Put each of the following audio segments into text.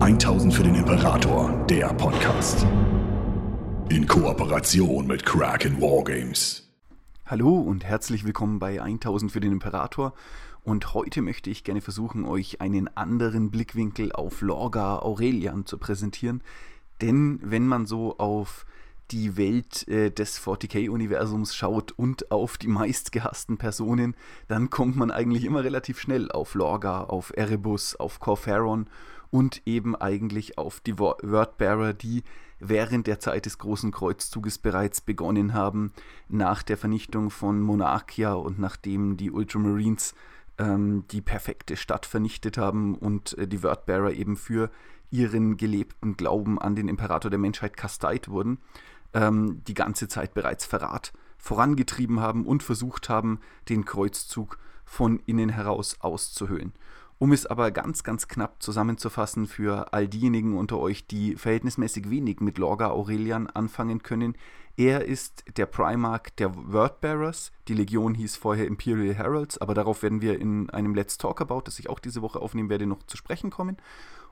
1000 für den Imperator, der Podcast. In Kooperation mit Kraken Wargames. Hallo und herzlich willkommen bei 1000 für den Imperator. Und heute möchte ich gerne versuchen, euch einen anderen Blickwinkel auf Lorga Aurelian zu präsentieren. Denn wenn man so auf die Welt äh, des 40k-Universums schaut und auf die meistgehassten Personen, dann kommt man eigentlich immer relativ schnell auf Lorga, auf Erebus, auf Corferon und eben eigentlich auf die Wordbearer, die während der Zeit des Großen Kreuzzuges bereits begonnen haben, nach der Vernichtung von Monarchia und nachdem die Ultramarines ähm, die perfekte Stadt vernichtet haben und äh, die Wordbearer eben für ihren gelebten Glauben an den Imperator der Menschheit kasteit wurden, ähm, die ganze Zeit bereits Verrat vorangetrieben haben und versucht haben, den Kreuzzug von innen heraus auszuhöhlen. Um es aber ganz, ganz knapp zusammenzufassen für all diejenigen unter euch, die verhältnismäßig wenig mit Lorga Aurelian anfangen können, er ist der Primarch der Wordbearers. Die Legion hieß vorher Imperial Heralds, aber darauf werden wir in einem Let's Talk About, das ich auch diese Woche aufnehmen werde, noch zu sprechen kommen.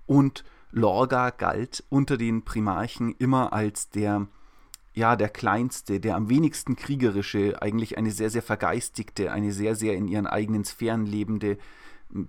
Und Lorga galt unter den Primarchen immer als der ja, der kleinste, der am wenigsten kriegerische, eigentlich eine sehr, sehr vergeistigte, eine sehr, sehr in ihren eigenen Sphären lebende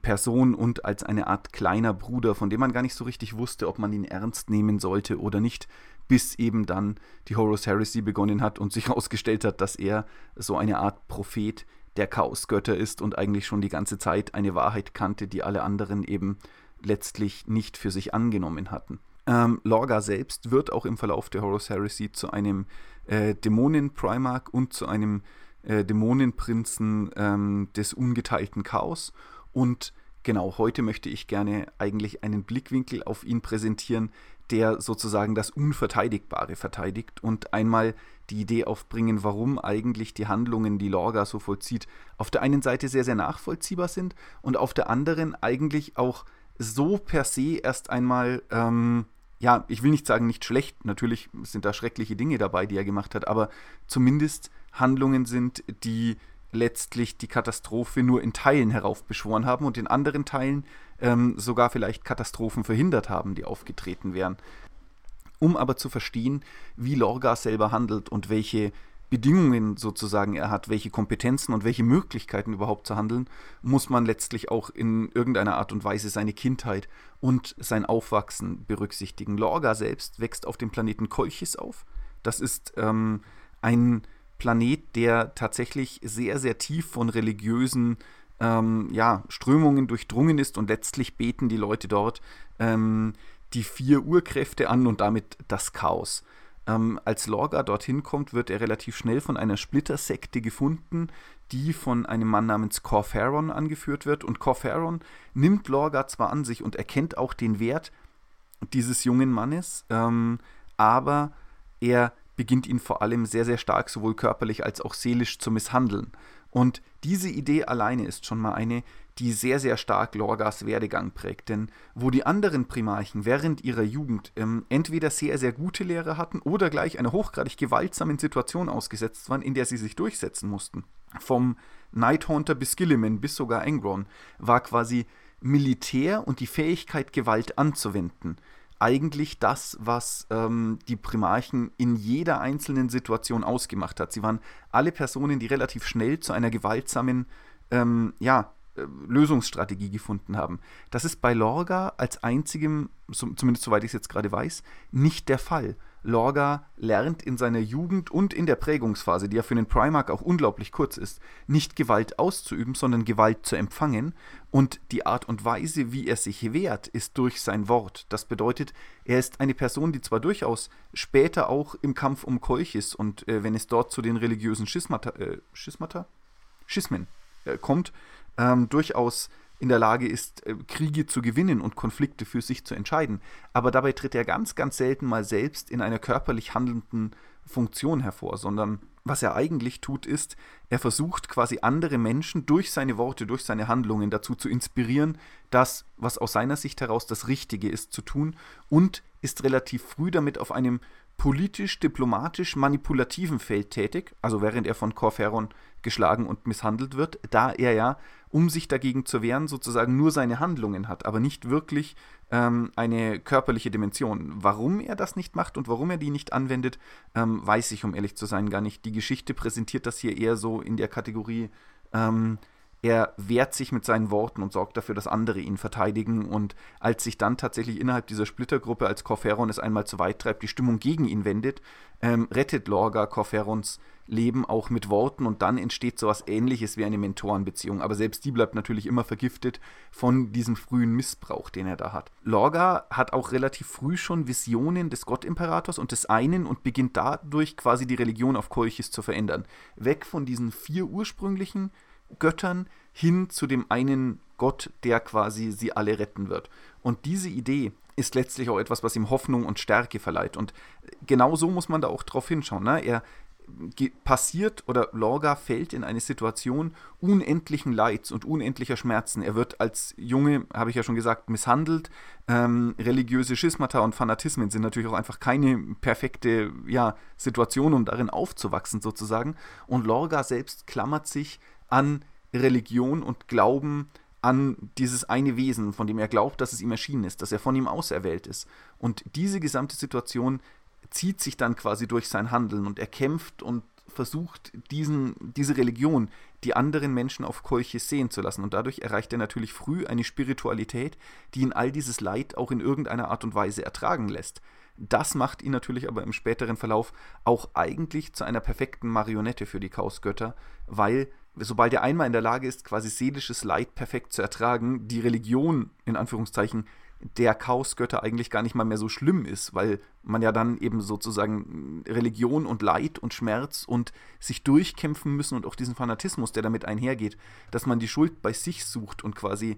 Person und als eine Art kleiner Bruder, von dem man gar nicht so richtig wusste, ob man ihn ernst nehmen sollte oder nicht, bis eben dann die Horus Heresy begonnen hat und sich herausgestellt hat, dass er so eine Art Prophet der Chaosgötter ist und eigentlich schon die ganze Zeit eine Wahrheit kannte, die alle anderen eben letztlich nicht für sich angenommen hatten. Ähm, Lorga selbst wird auch im Verlauf der Horus Heresy zu einem äh, Dämonen-Primarch und zu einem äh, Dämonenprinzen ähm, des ungeteilten Chaos. Und genau heute möchte ich gerne eigentlich einen Blickwinkel auf ihn präsentieren, der sozusagen das Unverteidigbare verteidigt und einmal die Idee aufbringen, warum eigentlich die Handlungen, die Lorga so vollzieht, auf der einen Seite sehr, sehr nachvollziehbar sind und auf der anderen eigentlich auch so per se erst einmal ähm, ja, ich will nicht sagen, nicht schlecht, natürlich sind da schreckliche Dinge dabei, die er gemacht hat, aber zumindest Handlungen sind, die letztlich die Katastrophe nur in Teilen heraufbeschworen haben und in anderen Teilen ähm, sogar vielleicht Katastrophen verhindert haben, die aufgetreten wären. Um aber zu verstehen, wie Lorga selber handelt und welche Bedingungen sozusagen er hat, welche Kompetenzen und welche Möglichkeiten überhaupt zu handeln, muss man letztlich auch in irgendeiner Art und Weise seine Kindheit und sein Aufwachsen berücksichtigen. Lorga selbst wächst auf dem Planeten Kolchis auf. Das ist ähm, ein Planet, der tatsächlich sehr, sehr tief von religiösen ähm, ja, Strömungen durchdrungen ist und letztlich beten die Leute dort ähm, die vier Urkräfte an und damit das Chaos. Ähm, als Lorga dorthin kommt, wird er relativ schnell von einer Splittersekte gefunden, die von einem Mann namens Corferon angeführt wird. Und Corferon nimmt Lorga zwar an sich und erkennt auch den Wert dieses jungen Mannes, ähm, aber er beginnt ihn vor allem sehr, sehr stark sowohl körperlich als auch seelisch zu misshandeln. Und diese Idee alleine ist schon mal eine, die sehr, sehr stark Lorgas Werdegang prägt. Denn wo die anderen Primarchen während ihrer Jugend ähm, entweder sehr, sehr gute Lehre hatten oder gleich einer hochgradig gewaltsamen Situation ausgesetzt waren, in der sie sich durchsetzen mussten, vom Nighthaunter bis Gilliman bis sogar Engron, war quasi Militär und die Fähigkeit, Gewalt anzuwenden eigentlich das, was ähm, die Primarchen in jeder einzelnen Situation ausgemacht hat. Sie waren alle Personen, die relativ schnell zu einer gewaltsamen ähm, ja, Lösungsstrategie gefunden haben. Das ist bei Lorga als einzigem, zumindest soweit ich es jetzt gerade weiß, nicht der Fall. Lorga lernt in seiner Jugend und in der Prägungsphase, die ja für den Primarch auch unglaublich kurz ist, nicht Gewalt auszuüben, sondern Gewalt zu empfangen. Und die Art und Weise, wie er sich wehrt, ist durch sein Wort. Das bedeutet, er ist eine Person, die zwar durchaus später auch im Kampf um Kolchis und äh, wenn es dort zu den religiösen Schismata, äh, Schismata? Schismen äh, kommt, ähm, durchaus in der Lage ist, äh, Kriege zu gewinnen und Konflikte für sich zu entscheiden. Aber dabei tritt er ganz, ganz selten mal selbst in einer körperlich handelnden Funktion hervor, sondern was er eigentlich tut, ist, er versucht quasi andere Menschen durch seine Worte, durch seine Handlungen dazu zu inspirieren, das, was aus seiner Sicht heraus das Richtige ist, zu tun und ist relativ früh damit auf einem politisch, diplomatisch, manipulativen Feld tätig, also während er von Corferon geschlagen und misshandelt wird, da er ja um sich dagegen zu wehren, sozusagen nur seine Handlungen hat, aber nicht wirklich ähm, eine körperliche Dimension. Warum er das nicht macht und warum er die nicht anwendet, ähm, weiß ich, um ehrlich zu sein, gar nicht. Die Geschichte präsentiert das hier eher so in der Kategorie, ähm, er wehrt sich mit seinen Worten und sorgt dafür, dass andere ihn verteidigen. Und als sich dann tatsächlich innerhalb dieser Splittergruppe, als Corferon es einmal zu weit treibt, die Stimmung gegen ihn wendet, ähm, rettet Lorga Corferons Leben auch mit Worten und dann entsteht sowas ähnliches wie eine Mentorenbeziehung. Aber selbst die bleibt natürlich immer vergiftet von diesem frühen Missbrauch, den er da hat. Lorga hat auch relativ früh schon Visionen des Gottimperators und des einen und beginnt dadurch quasi die Religion auf Kolchis zu verändern. Weg von diesen vier ursprünglichen Göttern hin zu dem einen Gott, der quasi sie alle retten wird. Und diese Idee ist letztlich auch etwas, was ihm Hoffnung und Stärke verleiht. Und genau so muss man da auch drauf hinschauen. Ne? Er passiert oder Lorga fällt in eine Situation unendlichen Leids und unendlicher Schmerzen. Er wird als Junge, habe ich ja schon gesagt, misshandelt. Ähm, religiöse Schismata und Fanatismen sind natürlich auch einfach keine perfekte ja, Situation, um darin aufzuwachsen sozusagen. Und Lorga selbst klammert sich an Religion und Glauben an dieses eine Wesen, von dem er glaubt, dass es ihm erschienen ist, dass er von ihm auserwählt ist. Und diese gesamte Situation zieht sich dann quasi durch sein Handeln und er kämpft und versucht, diesen, diese Religion, die anderen Menschen auf Kolchis sehen zu lassen. Und dadurch erreicht er natürlich früh eine Spiritualität, die ihn all dieses Leid auch in irgendeiner Art und Weise ertragen lässt. Das macht ihn natürlich aber im späteren Verlauf auch eigentlich zu einer perfekten Marionette für die Chaosgötter, weil sobald er einmal in der Lage ist, quasi seelisches Leid perfekt zu ertragen, die Religion in Anführungszeichen der Chaosgötter eigentlich gar nicht mal mehr so schlimm ist, weil man ja dann eben sozusagen Religion und Leid und Schmerz und sich durchkämpfen müssen und auch diesen Fanatismus, der damit einhergeht, dass man die Schuld bei sich sucht und quasi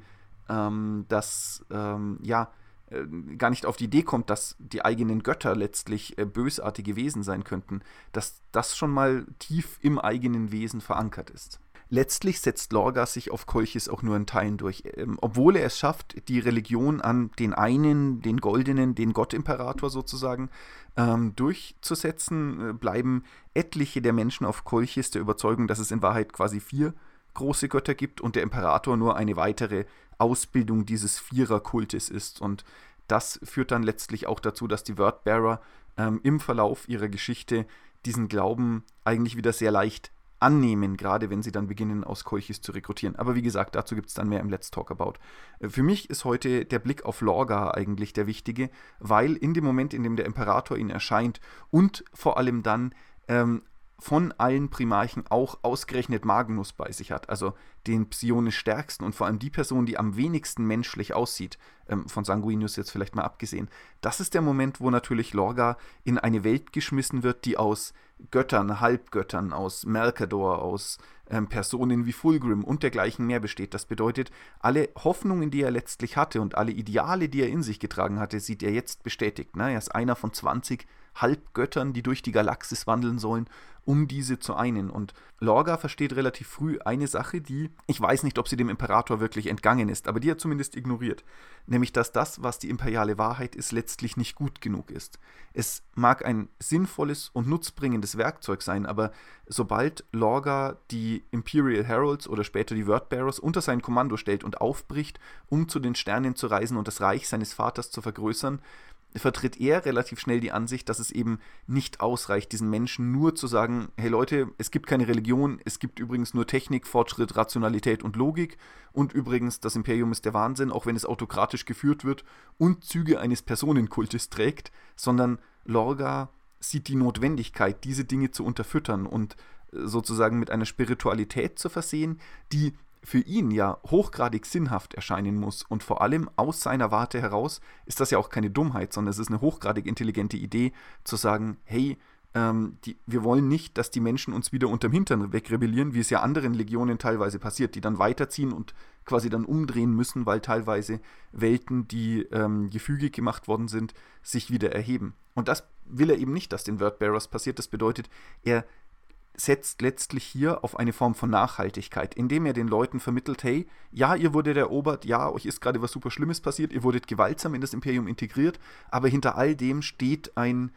ähm, das, ähm, ja, äh, gar nicht auf die Idee kommt, dass die eigenen Götter letztlich äh, bösartige Wesen sein könnten, dass das schon mal tief im eigenen Wesen verankert ist. Letztlich setzt Lorga sich auf Kolchis auch nur in Teilen durch. Ähm, obwohl er es schafft, die Religion an den einen, den goldenen, den Gottimperator sozusagen ähm, durchzusetzen, äh, bleiben etliche der Menschen auf Kolchis der Überzeugung, dass es in Wahrheit quasi vier große Götter gibt und der Imperator nur eine weitere Ausbildung dieses Viererkultes ist. Und das führt dann letztlich auch dazu, dass die Wordbearer ähm, im Verlauf ihrer Geschichte diesen Glauben eigentlich wieder sehr leicht annehmen, gerade wenn sie dann beginnen, aus Kolchis zu rekrutieren. Aber wie gesagt, dazu gibt es dann mehr im Let's Talk About. Äh, für mich ist heute der Blick auf Lorga eigentlich der wichtige, weil in dem Moment, in dem der Imperator ihn erscheint und vor allem dann ähm, von allen Primarchen auch ausgerechnet Magnus bei sich hat, also den psionisch stärksten und vor allem die Person, die am wenigsten menschlich aussieht, ähm, von Sanguinius jetzt vielleicht mal abgesehen. Das ist der Moment, wo natürlich Lorga in eine Welt geschmissen wird, die aus Göttern, Halbgöttern, aus Mercador, aus ähm, Personen wie Fulgrim und dergleichen mehr besteht. Das bedeutet, alle Hoffnungen, die er letztlich hatte und alle Ideale, die er in sich getragen hatte, sieht er jetzt bestätigt. Ne? Er ist einer von 20 Halbgöttern, die durch die Galaxis wandeln sollen um diese zu einen. Und Lorga versteht relativ früh eine Sache, die, ich weiß nicht, ob sie dem Imperator wirklich entgangen ist, aber die er zumindest ignoriert. Nämlich, dass das, was die imperiale Wahrheit ist, letztlich nicht gut genug ist. Es mag ein sinnvolles und nutzbringendes Werkzeug sein, aber sobald Lorga die Imperial Heralds oder später die Wordbearers unter sein Kommando stellt und aufbricht, um zu den Sternen zu reisen und das Reich seines Vaters zu vergrößern, vertritt er relativ schnell die Ansicht, dass es eben nicht ausreicht, diesen Menschen nur zu sagen, hey Leute, es gibt keine Religion, es gibt übrigens nur Technik, Fortschritt, Rationalität und Logik und übrigens, das Imperium ist der Wahnsinn, auch wenn es autokratisch geführt wird und Züge eines Personenkultes trägt, sondern Lorga sieht die Notwendigkeit, diese Dinge zu unterfüttern und sozusagen mit einer Spiritualität zu versehen, die für ihn ja hochgradig sinnhaft erscheinen muss und vor allem aus seiner Warte heraus ist das ja auch keine Dummheit, sondern es ist eine hochgradig intelligente Idee zu sagen, hey, ähm, die, wir wollen nicht, dass die Menschen uns wieder unterm Hintern wegrebellieren, wie es ja anderen Legionen teilweise passiert, die dann weiterziehen und quasi dann umdrehen müssen, weil teilweise Welten, die ähm, gefügig gemacht worden sind, sich wieder erheben. Und das will er eben nicht, dass den Wordbearers passiert. Das bedeutet, er setzt letztlich hier auf eine Form von Nachhaltigkeit, indem er den Leuten vermittelt, hey, ja, ihr wurdet erobert, ja, euch ist gerade was super Schlimmes passiert, ihr wurdet gewaltsam in das Imperium integriert, aber hinter all dem steht ein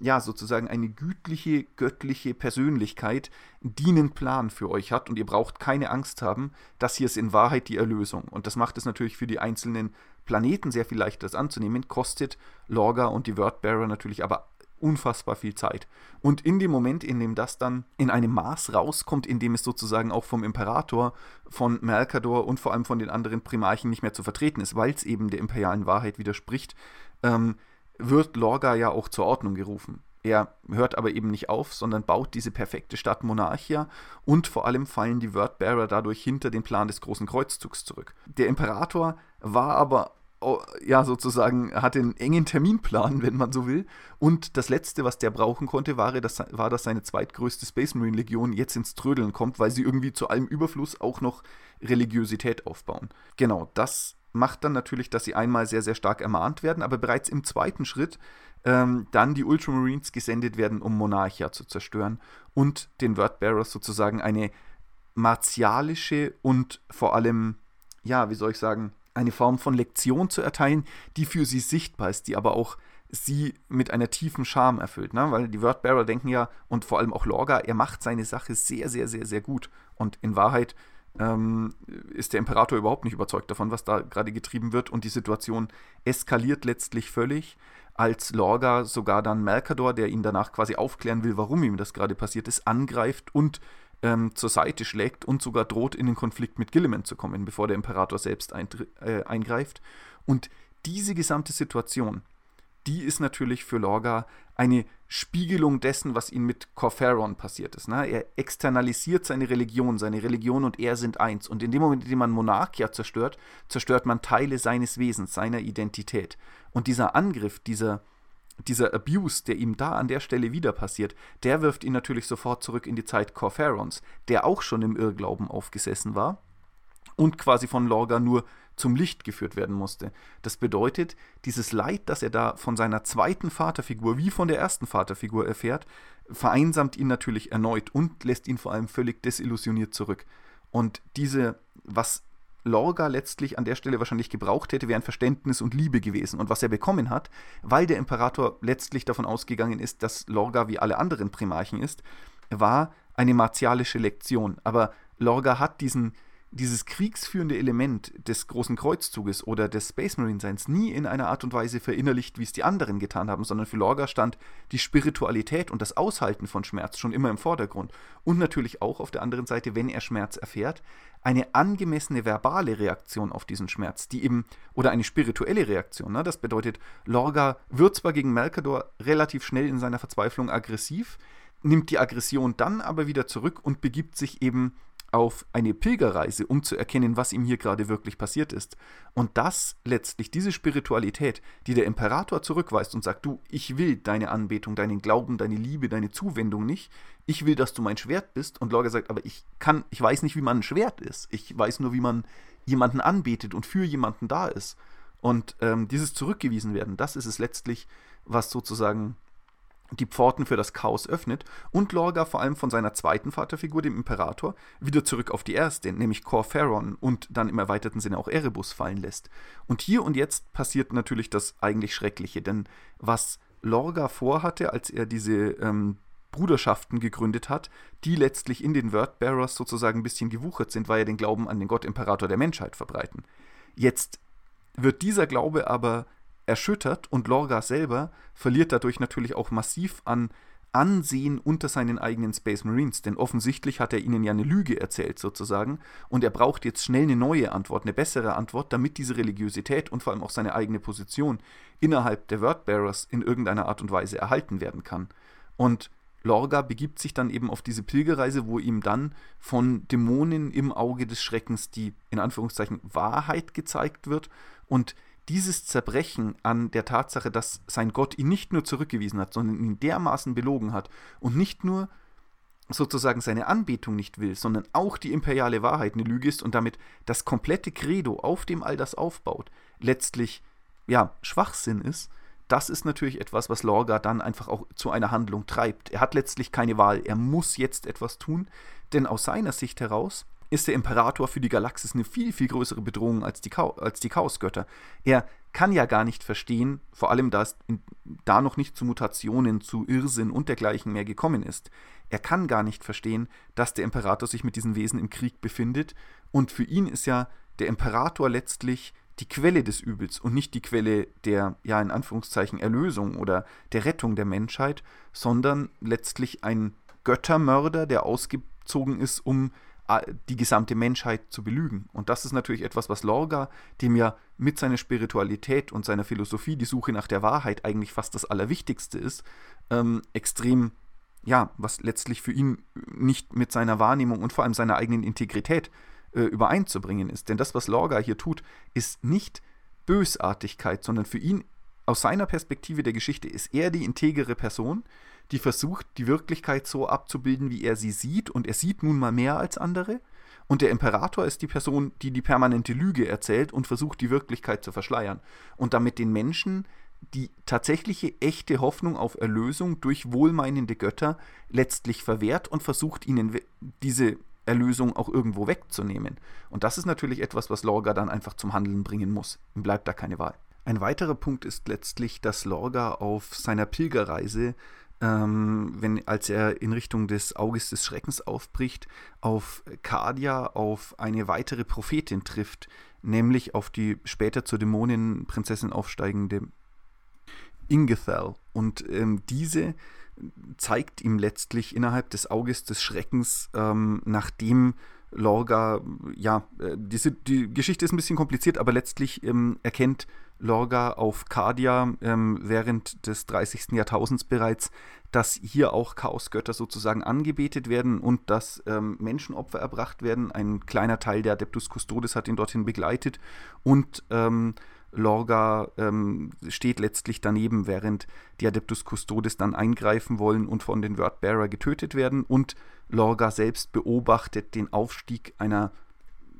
ja, sozusagen eine gütliche, göttliche Persönlichkeit, die einen Plan für euch hat und ihr braucht keine Angst haben, das hier ist in Wahrheit die Erlösung. Und das macht es natürlich für die einzelnen Planeten sehr viel leichter, das anzunehmen, kostet Lorga und die Wordbearer natürlich aber unfassbar viel Zeit. Und in dem Moment, in dem das dann in einem Maß rauskommt, in dem es sozusagen auch vom Imperator, von Mercador und vor allem von den anderen Primarchen nicht mehr zu vertreten ist, weil es eben der imperialen Wahrheit widerspricht, ähm, wird Lorga ja auch zur Ordnung gerufen. Er hört aber eben nicht auf, sondern baut diese perfekte Stadt Monarchia und vor allem fallen die Wordbearer dadurch hinter den Plan des großen Kreuzzugs zurück. Der Imperator war aber ja sozusagen hatte einen engen Terminplan, wenn man so will. Und das Letzte, was der brauchen konnte, war, dass, war, dass seine zweitgrößte Space Marine Legion jetzt ins Trödeln kommt, weil sie irgendwie zu allem Überfluss auch noch Religiosität aufbauen. Genau, das macht dann natürlich, dass sie einmal sehr, sehr stark ermahnt werden, aber bereits im zweiten Schritt ähm, dann die Ultramarines gesendet werden, um Monarchia zu zerstören und den Wordbearers sozusagen eine martialische und vor allem, ja, wie soll ich sagen, eine Form von Lektion zu erteilen, die für sie sichtbar ist, die aber auch sie mit einer tiefen Scham erfüllt. Ne? Weil die Wordbearer denken ja, und vor allem auch Lorga, er macht seine Sache sehr, sehr, sehr, sehr gut. Und in Wahrheit ähm, ist der Imperator überhaupt nicht überzeugt davon, was da gerade getrieben wird. Und die Situation eskaliert letztlich völlig, als Lorga sogar dann Mercador, der ihn danach quasi aufklären will, warum ihm das gerade passiert ist, angreift und ähm, zur Seite schlägt und sogar droht, in den Konflikt mit Gilliman zu kommen, bevor der Imperator selbst äh, eingreift. Und diese gesamte Situation, die ist natürlich für Lorga eine Spiegelung dessen, was ihm mit Corferon passiert ist. Ne? Er externalisiert seine Religion, seine Religion und er sind eins. Und in dem Moment, in dem man Monarchia zerstört, zerstört man Teile seines Wesens, seiner Identität. Und dieser Angriff, dieser, dieser Abuse, der ihm da an der Stelle wieder passiert, der wirft ihn natürlich sofort zurück in die Zeit Corferons, der auch schon im Irrglauben aufgesessen war und quasi von Lorga nur zum Licht geführt werden musste. Das bedeutet, dieses Leid, das er da von seiner zweiten Vaterfigur wie von der ersten Vaterfigur erfährt, vereinsamt ihn natürlich erneut und lässt ihn vor allem völlig desillusioniert zurück. Und diese, was Lorga letztlich an der Stelle wahrscheinlich gebraucht hätte, wären Verständnis und Liebe gewesen. Und was er bekommen hat, weil der Imperator letztlich davon ausgegangen ist, dass Lorga wie alle anderen Primarchen ist, war eine martialische Lektion. Aber Lorga hat diesen, dieses kriegsführende Element des großen Kreuzzuges oder des Space Marine Seins nie in einer Art und Weise verinnerlicht, wie es die anderen getan haben, sondern für Lorga stand die Spiritualität und das Aushalten von Schmerz schon immer im Vordergrund. Und natürlich auch auf der anderen Seite, wenn er Schmerz erfährt, eine angemessene verbale Reaktion auf diesen Schmerz, die eben, oder eine spirituelle Reaktion. Ne? Das bedeutet, Lorga wird zwar gegen Melkador relativ schnell in seiner Verzweiflung aggressiv, nimmt die Aggression dann aber wieder zurück und begibt sich eben auf eine Pilgerreise, um zu erkennen, was ihm hier gerade wirklich passiert ist. Und das letztlich, diese Spiritualität, die der Imperator zurückweist und sagt, du, ich will deine Anbetung, deinen Glauben, deine Liebe, deine Zuwendung nicht. Ich will, dass du mein Schwert bist. Und Lorga sagt, aber ich kann, ich weiß nicht, wie man ein Schwert ist. Ich weiß nur, wie man jemanden anbetet und für jemanden da ist. Und ähm, dieses Zurückgewiesen werden, das ist es letztlich, was sozusagen die Pforten für das Chaos öffnet und Lorga vor allem von seiner zweiten Vaterfigur, dem Imperator, wieder zurück auf die erste, nämlich Corferon und dann im erweiterten Sinne auch Erebus fallen lässt. Und hier und jetzt passiert natürlich das eigentlich Schreckliche, denn was Lorga vorhatte, als er diese ähm, Bruderschaften gegründet hat, die letztlich in den Wordbearers sozusagen ein bisschen gewuchert sind, weil er den Glauben an den Gott Imperator der Menschheit verbreiten. Jetzt wird dieser Glaube aber erschüttert und Lorga selber verliert dadurch natürlich auch massiv an Ansehen unter seinen eigenen Space Marines, denn offensichtlich hat er ihnen ja eine Lüge erzählt sozusagen und er braucht jetzt schnell eine neue Antwort, eine bessere Antwort, damit diese Religiosität und vor allem auch seine eigene Position innerhalb der Wordbearers in irgendeiner Art und Weise erhalten werden kann. Und Lorga begibt sich dann eben auf diese Pilgerreise, wo ihm dann von Dämonen im Auge des Schreckens die in Anführungszeichen Wahrheit gezeigt wird und dieses Zerbrechen an der Tatsache, dass sein Gott ihn nicht nur zurückgewiesen hat, sondern ihn dermaßen belogen hat und nicht nur sozusagen seine Anbetung nicht will, sondern auch die imperiale Wahrheit eine Lüge ist und damit das komplette Credo, auf dem all das aufbaut, letztlich ja Schwachsinn ist, das ist natürlich etwas, was Lorga dann einfach auch zu einer Handlung treibt. Er hat letztlich keine Wahl, er muss jetzt etwas tun, denn aus seiner Sicht heraus ist der Imperator für die Galaxis eine viel, viel größere Bedrohung als die, als die Chaosgötter. Er kann ja gar nicht verstehen, vor allem da es da noch nicht zu Mutationen, zu Irrsinn und dergleichen mehr gekommen ist. Er kann gar nicht verstehen, dass der Imperator sich mit diesen Wesen im Krieg befindet und für ihn ist ja der Imperator letztlich die Quelle des Übels und nicht die Quelle der, ja, in Anführungszeichen, Erlösung oder der Rettung der Menschheit, sondern letztlich ein Göttermörder, der ausgezogen ist, um die gesamte Menschheit zu belügen. Und das ist natürlich etwas, was Lorga, dem ja mit seiner Spiritualität und seiner Philosophie die Suche nach der Wahrheit eigentlich fast das Allerwichtigste ist, ähm, extrem, ja, was letztlich für ihn nicht mit seiner Wahrnehmung und vor allem seiner eigenen Integrität äh, übereinzubringen ist. Denn das, was Lorga hier tut, ist nicht Bösartigkeit, sondern für ihn aus seiner Perspektive der Geschichte ist er die integere Person, die versucht, die Wirklichkeit so abzubilden, wie er sie sieht. Und er sieht nun mal mehr als andere. Und der Imperator ist die Person, die die permanente Lüge erzählt und versucht, die Wirklichkeit zu verschleiern. Und damit den Menschen die tatsächliche echte Hoffnung auf Erlösung durch wohlmeinende Götter letztlich verwehrt und versucht ihnen diese Erlösung auch irgendwo wegzunehmen. Und das ist natürlich etwas, was Lorga dann einfach zum Handeln bringen muss. Ihm bleibt da keine Wahl. Ein weiterer Punkt ist letztlich, dass Lorga auf seiner Pilgerreise, ähm, wenn, als er in Richtung des Auges des Schreckens aufbricht, auf Kadia, auf eine weitere Prophetin trifft, nämlich auf die später zur Dämonenprinzessin aufsteigende Ingethel. Und ähm, diese zeigt ihm letztlich innerhalb des Auges des Schreckens, ähm, nachdem Lorga, ja, äh, diese, die Geschichte ist ein bisschen kompliziert, aber letztlich ähm, erkennt Lorga auf Cardia ähm, während des 30. Jahrtausends bereits, dass hier auch Chaosgötter sozusagen angebetet werden und dass ähm, Menschenopfer erbracht werden. Ein kleiner Teil der Adeptus Custodes hat ihn dorthin begleitet und ähm, Lorga ähm, steht letztlich daneben, während die Adeptus Custodes dann eingreifen wollen und von den Wordbearer getötet werden. Und Lorga selbst beobachtet den Aufstieg einer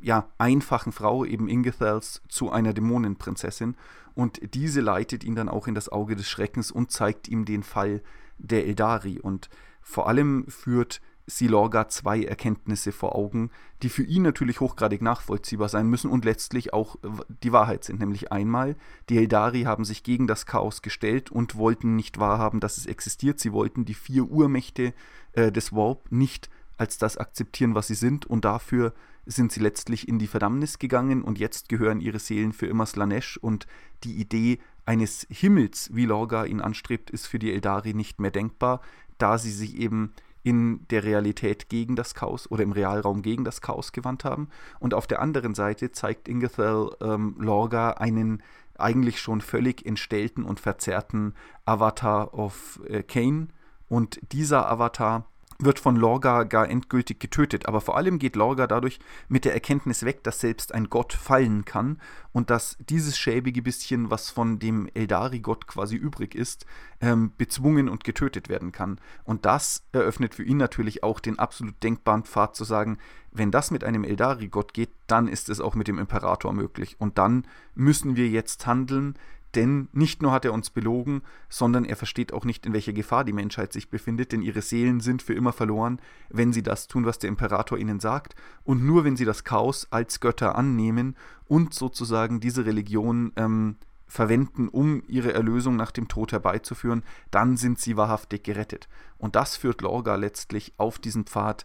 ja, einfachen Frau, eben Ingethels, zu einer Dämonenprinzessin. Und diese leitet ihn dann auch in das Auge des Schreckens und zeigt ihm den Fall der Eldari. Und vor allem führt Silorga zwei Erkenntnisse vor Augen, die für ihn natürlich hochgradig nachvollziehbar sein müssen und letztlich auch die Wahrheit sind. Nämlich einmal, die Eldari haben sich gegen das Chaos gestellt und wollten nicht wahrhaben, dass es existiert. Sie wollten die vier Urmächte äh, des Warp nicht als das akzeptieren, was sie sind und dafür sind sie letztlich in die Verdammnis gegangen und jetzt gehören ihre Seelen für immer Slanesh und die Idee eines Himmels, wie Lorga ihn anstrebt, ist für die Eldari nicht mehr denkbar, da sie sich eben in der Realität gegen das Chaos oder im Realraum gegen das Chaos gewandt haben. Und auf der anderen Seite zeigt Ingethel ähm, Lorga einen eigentlich schon völlig entstellten und verzerrten Avatar of äh, Kane. Und dieser Avatar wird von Lorga gar endgültig getötet. Aber vor allem geht Lorga dadurch mit der Erkenntnis weg, dass selbst ein Gott fallen kann und dass dieses schäbige bisschen, was von dem Eldari-Gott quasi übrig ist, ähm, bezwungen und getötet werden kann. Und das eröffnet für ihn natürlich auch den absolut denkbaren Pfad zu sagen, wenn das mit einem Eldari-Gott geht, dann ist es auch mit dem Imperator möglich. Und dann müssen wir jetzt handeln, denn nicht nur hat er uns belogen, sondern er versteht auch nicht, in welcher Gefahr die Menschheit sich befindet, denn ihre Seelen sind für immer verloren, wenn sie das tun, was der Imperator ihnen sagt, und nur wenn sie das Chaos als Götter annehmen und sozusagen diese Religion ähm, verwenden, um ihre Erlösung nach dem Tod herbeizuführen, dann sind sie wahrhaftig gerettet. Und das führt Lorga letztlich auf diesen Pfad,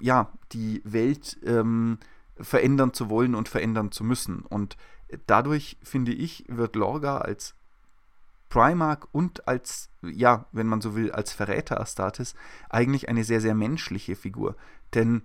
ja, die Welt ähm, verändern zu wollen und verändern zu müssen. Und dadurch, finde ich, wird Lorga als Primark und als, ja, wenn man so will, als Verräter Astartes eigentlich eine sehr, sehr menschliche Figur. Denn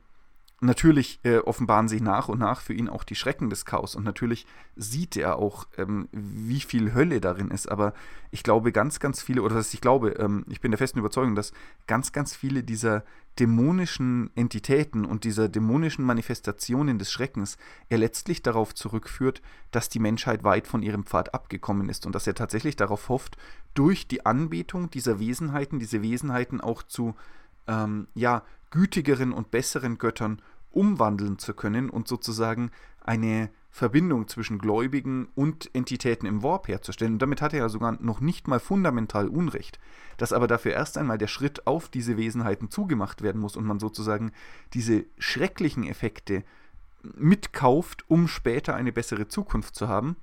Natürlich äh, offenbaren sich nach und nach für ihn auch die Schrecken des Chaos und natürlich sieht er auch, ähm, wie viel Hölle darin ist. Aber ich glaube, ganz, ganz viele, oder was ich glaube, ähm, ich bin der festen Überzeugung, dass ganz, ganz viele dieser dämonischen Entitäten und dieser dämonischen Manifestationen des Schreckens er letztlich darauf zurückführt, dass die Menschheit weit von ihrem Pfad abgekommen ist und dass er tatsächlich darauf hofft, durch die Anbetung dieser Wesenheiten, diese Wesenheiten auch zu ähm, ja, gütigeren und besseren Göttern umwandeln zu können und sozusagen eine Verbindung zwischen Gläubigen und Entitäten im Warp herzustellen. Und damit hat er ja sogar noch nicht mal fundamental Unrecht. Dass aber dafür erst einmal der Schritt auf diese Wesenheiten zugemacht werden muss und man sozusagen diese schrecklichen Effekte mitkauft, um später eine bessere Zukunft zu haben,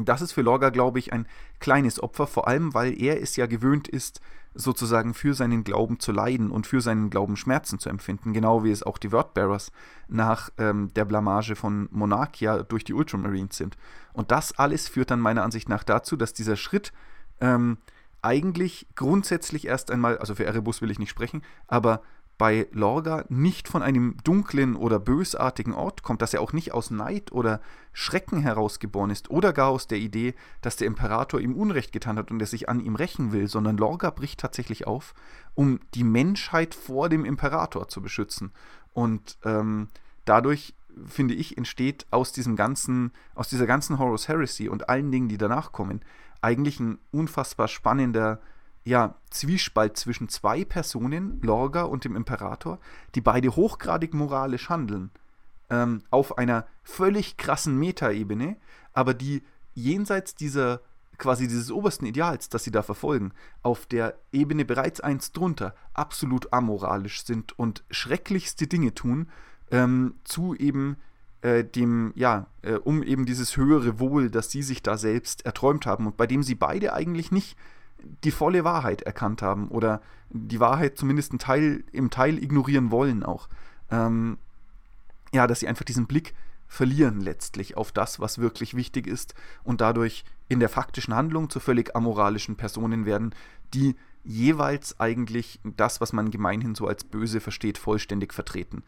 Das ist für Lorga, glaube ich, ein kleines Opfer, vor allem weil er es ja gewöhnt ist, sozusagen für seinen Glauben zu leiden und für seinen Glauben Schmerzen zu empfinden, genau wie es auch die Wordbearers nach ähm, der Blamage von Monarchia durch die Ultramarines sind. Und das alles führt dann meiner Ansicht nach dazu, dass dieser Schritt ähm, eigentlich grundsätzlich erst einmal, also für Erebus will ich nicht sprechen, aber bei Lorga nicht von einem dunklen oder bösartigen Ort kommt, dass er auch nicht aus Neid oder Schrecken herausgeboren ist oder gar aus der Idee, dass der Imperator ihm Unrecht getan hat und er sich an ihm rächen will, sondern Lorga bricht tatsächlich auf, um die Menschheit vor dem Imperator zu beschützen. Und ähm, dadurch, finde ich, entsteht aus diesem ganzen, aus dieser ganzen Horus Heresy und allen Dingen, die danach kommen, eigentlich ein unfassbar spannender ja, Zwiespalt zwischen zwei Personen, Lorga und dem Imperator, die beide hochgradig moralisch handeln, ähm, auf einer völlig krassen Metaebene, aber die jenseits dieser quasi dieses obersten Ideals, das sie da verfolgen, auf der Ebene bereits eins drunter absolut amoralisch sind und schrecklichste Dinge tun, ähm, zu eben äh, dem, ja, äh, um eben dieses höhere Wohl, das sie sich da selbst erträumt haben und bei dem sie beide eigentlich nicht die volle Wahrheit erkannt haben oder die Wahrheit zumindest Teil, im Teil ignorieren wollen auch. Ähm, ja, dass sie einfach diesen Blick verlieren letztlich auf das, was wirklich wichtig ist und dadurch in der faktischen Handlung zu völlig amoralischen Personen werden, die jeweils eigentlich das, was man gemeinhin so als böse versteht, vollständig vertreten.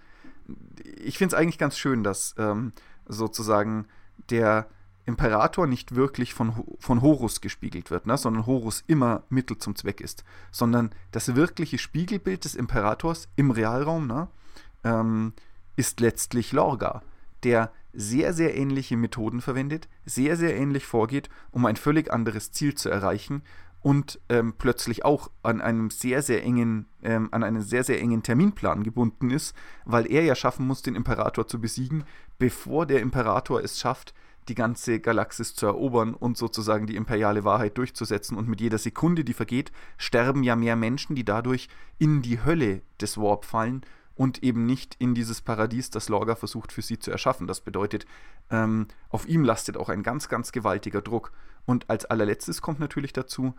Ich finde es eigentlich ganz schön, dass ähm, sozusagen der Imperator nicht wirklich von, von Horus gespiegelt wird, ne, sondern Horus immer Mittel zum Zweck ist, sondern das wirkliche Spiegelbild des Imperators im Realraum ne, ähm, ist letztlich Lorga, der sehr, sehr ähnliche Methoden verwendet, sehr, sehr ähnlich vorgeht, um ein völlig anderes Ziel zu erreichen und ähm, plötzlich auch an einem sehr, sehr engen, ähm, an einen sehr, sehr engen Terminplan gebunden ist, weil er ja schaffen muss, den Imperator zu besiegen, bevor der Imperator es schafft, die ganze Galaxis zu erobern und sozusagen die imperiale Wahrheit durchzusetzen. Und mit jeder Sekunde, die vergeht, sterben ja mehr Menschen, die dadurch in die Hölle des Warp fallen und eben nicht in dieses Paradies, das Lorga versucht für sie zu erschaffen. Das bedeutet, ähm, auf ihm lastet auch ein ganz, ganz gewaltiger Druck. Und als allerletztes kommt natürlich dazu,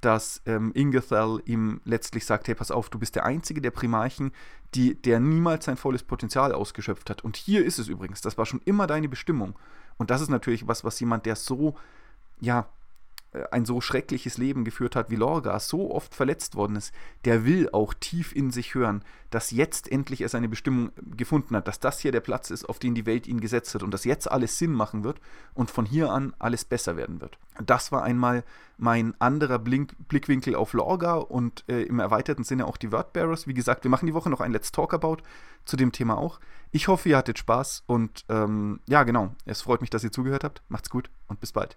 dass ähm, Ingethal ihm letztlich sagt, hey, pass auf, du bist der Einzige der Primarchen, die, der niemals sein volles Potenzial ausgeschöpft hat. Und hier ist es übrigens, das war schon immer deine Bestimmung. Und das ist natürlich was, was jemand, der so, ja, ein so schreckliches Leben geführt hat wie Lorga, so oft verletzt worden ist, der will auch tief in sich hören, dass jetzt endlich er seine Bestimmung gefunden hat, dass das hier der Platz ist, auf den die Welt ihn gesetzt hat und dass jetzt alles Sinn machen wird und von hier an alles besser werden wird. Das war einmal mein anderer Blink Blickwinkel auf Lorga und äh, im erweiterten Sinne auch die Wordbearers. Wie gesagt, wir machen die Woche noch ein Let's Talk About zu dem Thema auch. Ich hoffe, ihr hattet Spaß und ähm, ja, genau, es freut mich, dass ihr zugehört habt. Macht's gut und bis bald.